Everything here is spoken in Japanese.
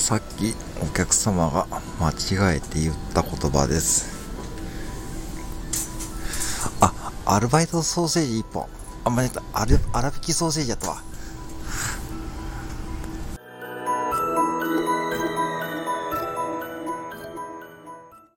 さっきお客様が間違えて言った言葉です。あ、アルバイトソーセージ1本。あ、間違えた。アル、粗挽きソーセージやったわ。